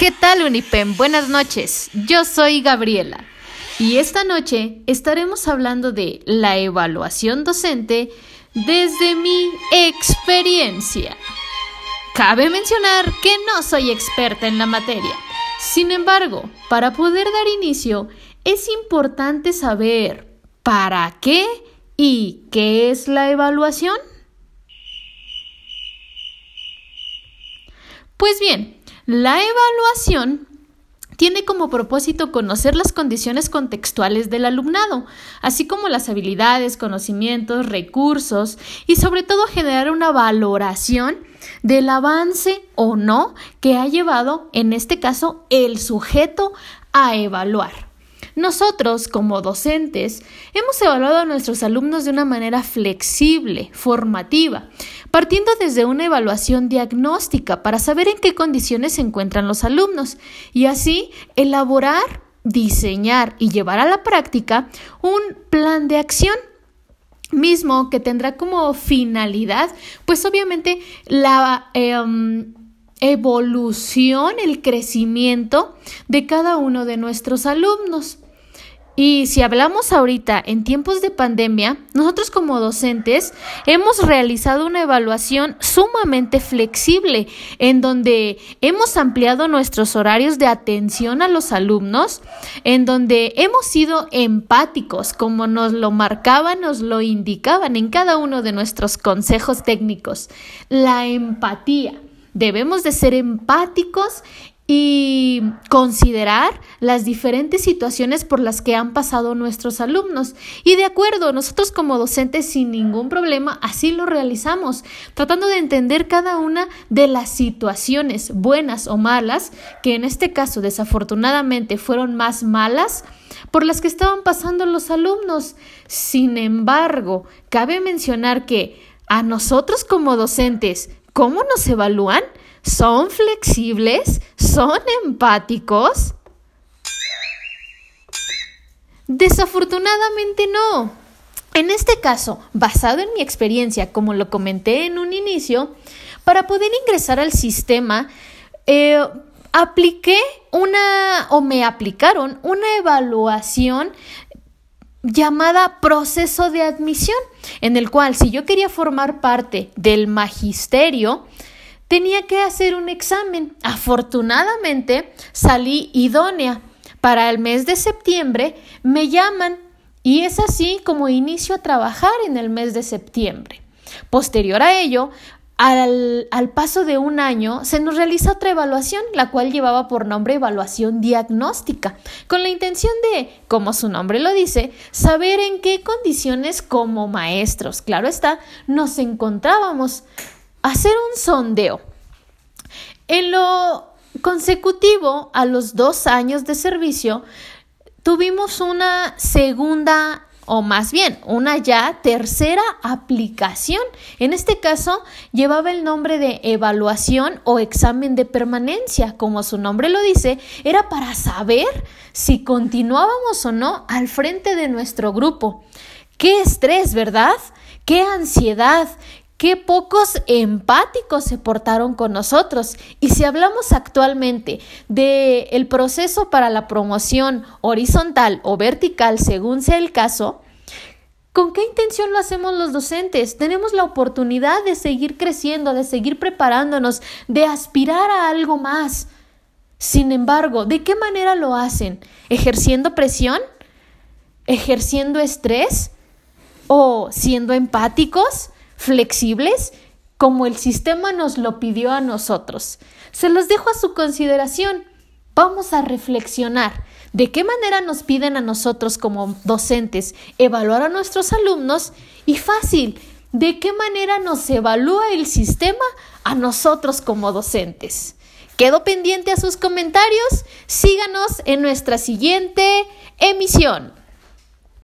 ¿Qué tal Unipem? Buenas noches. Yo soy Gabriela y esta noche estaremos hablando de la evaluación docente desde mi experiencia. Cabe mencionar que no soy experta en la materia. Sin embargo, para poder dar inicio, es importante saber para qué y qué es la evaluación. Pues bien, la evaluación tiene como propósito conocer las condiciones contextuales del alumnado, así como las habilidades, conocimientos, recursos y sobre todo generar una valoración del avance o no que ha llevado, en este caso, el sujeto a evaluar. Nosotros, como docentes, hemos evaluado a nuestros alumnos de una manera flexible, formativa, partiendo desde una evaluación diagnóstica para saber en qué condiciones se encuentran los alumnos y así elaborar, diseñar y llevar a la práctica un plan de acción mismo que tendrá como finalidad, pues obviamente la em, evolución, el crecimiento de cada uno de nuestros alumnos. Y si hablamos ahorita en tiempos de pandemia, nosotros como docentes hemos realizado una evaluación sumamente flexible en donde hemos ampliado nuestros horarios de atención a los alumnos, en donde hemos sido empáticos como nos lo marcaban, nos lo indicaban en cada uno de nuestros consejos técnicos. La empatía. Debemos de ser empáticos y considerar las diferentes situaciones por las que han pasado nuestros alumnos. Y de acuerdo, nosotros como docentes sin ningún problema así lo realizamos, tratando de entender cada una de las situaciones, buenas o malas, que en este caso desafortunadamente fueron más malas, por las que estaban pasando los alumnos. Sin embargo, cabe mencionar que a nosotros como docentes, ¿cómo nos evalúan? ¿Son flexibles? ¿Son empáticos? Desafortunadamente no. En este caso, basado en mi experiencia, como lo comenté en un inicio, para poder ingresar al sistema, eh, apliqué una o me aplicaron una evaluación llamada proceso de admisión, en el cual si yo quería formar parte del magisterio, tenía que hacer un examen. Afortunadamente salí idónea. Para el mes de septiembre me llaman y es así como inicio a trabajar en el mes de septiembre. Posterior a ello, al, paso de un año se nos realiza otra evaluación, la cual llevaba por nombre evaluación diagnóstica, con la intención de, como su nombre lo dice, saber en qué condiciones como maestros, claro está, nos encontrábamos hacer un sondeo. En lo consecutivo a los dos años de servicio, tuvimos una segunda o más bien una ya tercera aplicación. En este caso llevaba el nombre de evaluación o examen de permanencia. Como su nombre lo dice, era para saber si continuábamos o no al frente de nuestro grupo. Qué estrés, ¿verdad? Qué ansiedad, qué pocos empáticos se portaron con nosotros. Y si hablamos actualmente del el proceso para la promoción horizontal o vertical, según sea el caso, ¿Con qué intención lo hacemos los docentes? Tenemos la oportunidad de seguir creciendo, de seguir preparándonos, de aspirar a algo más. Sin embargo, ¿de qué manera lo hacen? ¿Ejerciendo presión? ¿Ejerciendo estrés? ¿O siendo empáticos? Flexibles como el sistema nos lo pidió a nosotros. Se los dejo a su consideración. Vamos a reflexionar de qué manera nos piden a nosotros como docentes evaluar a nuestros alumnos y fácil, de qué manera nos evalúa el sistema a nosotros como docentes. Quedo pendiente a sus comentarios. Síganos en nuestra siguiente emisión.